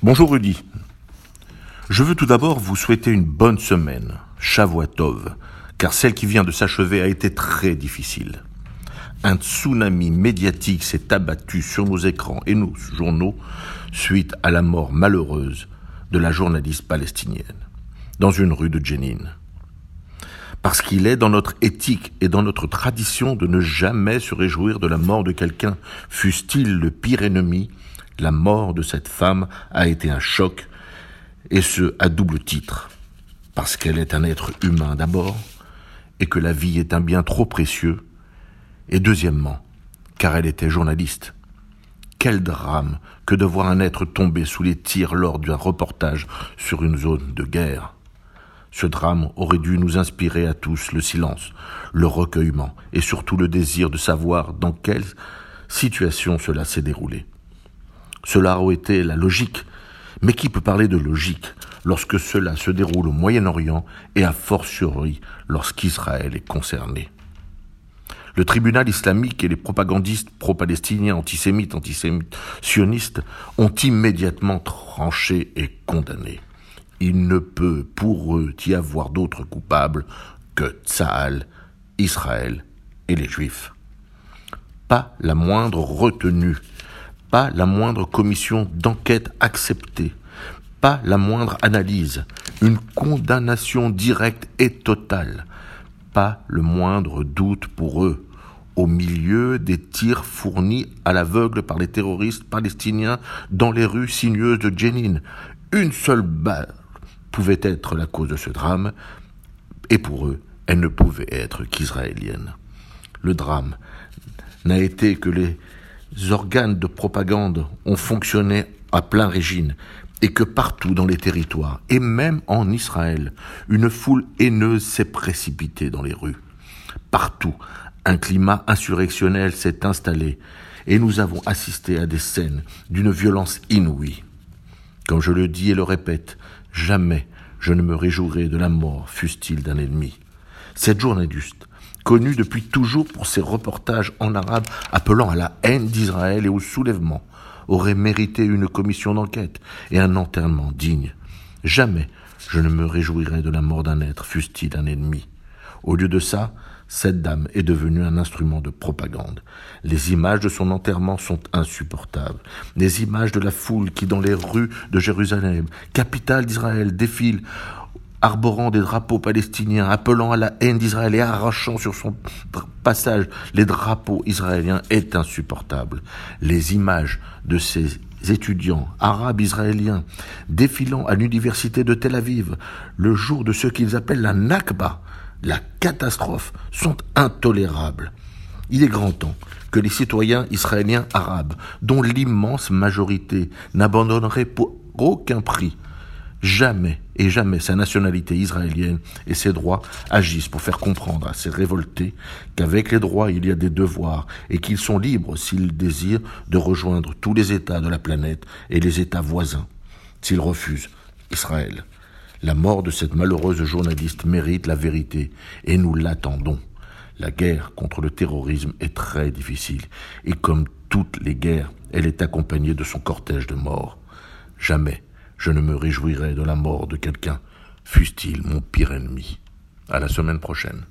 Bonjour Rudy. Je veux tout d'abord vous souhaiter une bonne semaine, Shavuatov, car celle qui vient de s'achever a été très difficile. Un tsunami médiatique s'est abattu sur nos écrans et nos journaux suite à la mort malheureuse de la journaliste palestinienne dans une rue de Jenin. Parce qu'il est dans notre éthique et dans notre tradition de ne jamais se réjouir de la mort de quelqu'un, fût-il le pire ennemi, la mort de cette femme a été un choc, et ce à double titre. Parce qu'elle est un être humain d'abord, et que la vie est un bien trop précieux, et deuxièmement, car elle était journaliste. Quel drame que de voir un être tomber sous les tirs lors d'un reportage sur une zone de guerre. Ce drame aurait dû nous inspirer à tous le silence, le recueillement et surtout le désir de savoir dans quelle situation cela s'est déroulé. Cela aurait été la logique, mais qui peut parler de logique lorsque cela se déroule au Moyen-Orient et à fortiori lorsqu'Israël est concerné? Le tribunal islamique et les propagandistes pro-palestiniens, antisémites, antisémites, sionistes ont immédiatement tranché et condamné. Il ne peut pour eux y avoir d'autres coupables que Tsahal, Israël et les Juifs. Pas la moindre retenue, pas la moindre commission d'enquête acceptée, pas la moindre analyse, une condamnation directe et totale, pas le moindre doute pour eux, au milieu des tirs fournis à l'aveugle par les terroristes palestiniens dans les rues sinueuses de Jenin. Une seule balle pouvait être la cause de ce drame, et pour eux, elle ne pouvait être qu'israélienne. Le drame n'a été que les organes de propagande ont fonctionné à plein régime et que partout dans les territoires, et même en Israël, une foule haineuse s'est précipitée dans les rues. Partout, un climat insurrectionnel s'est installé et nous avons assisté à des scènes d'une violence inouïe. Comme je le dis et le répète, Jamais je ne me réjouirai de la mort, fût-il d'un ennemi. Cette journaliste, connue depuis toujours pour ses reportages en arabe appelant à la haine d'Israël et au soulèvement, aurait mérité une commission d'enquête et un enterrement digne. Jamais je ne me réjouirai de la mort d'un être, fût-il un ennemi. Au lieu de ça, cette dame est devenue un instrument de propagande. Les images de son enterrement sont insupportables. Les images de la foule qui, dans les rues de Jérusalem, capitale d'Israël, défile arborant des drapeaux palestiniens, appelant à la haine d'Israël et arrachant sur son passage les drapeaux israéliens est insupportable. Les images de ces étudiants arabes israéliens défilant à l'université de Tel Aviv le jour de ce qu'ils appellent la Nakba, la catastrophe, sont intolérables. Il est grand temps que les citoyens israéliens arabes, dont l'immense majorité n'abandonnerait pour aucun prix jamais et jamais sa nationalité israélienne et ses droits agissent pour faire comprendre à ces révoltés qu'avec les droits il y a des devoirs et qu'ils sont libres s'ils désirent de rejoindre tous les États de la planète et les États voisins s'ils refusent Israël. La mort de cette malheureuse journaliste mérite la vérité et nous l'attendons. La guerre contre le terrorisme est très difficile et comme toutes les guerres, elle est accompagnée de son cortège de morts. Jamais je ne me réjouirai de la mort de quelqu'un, fût-il mon pire ennemi. À la semaine prochaine.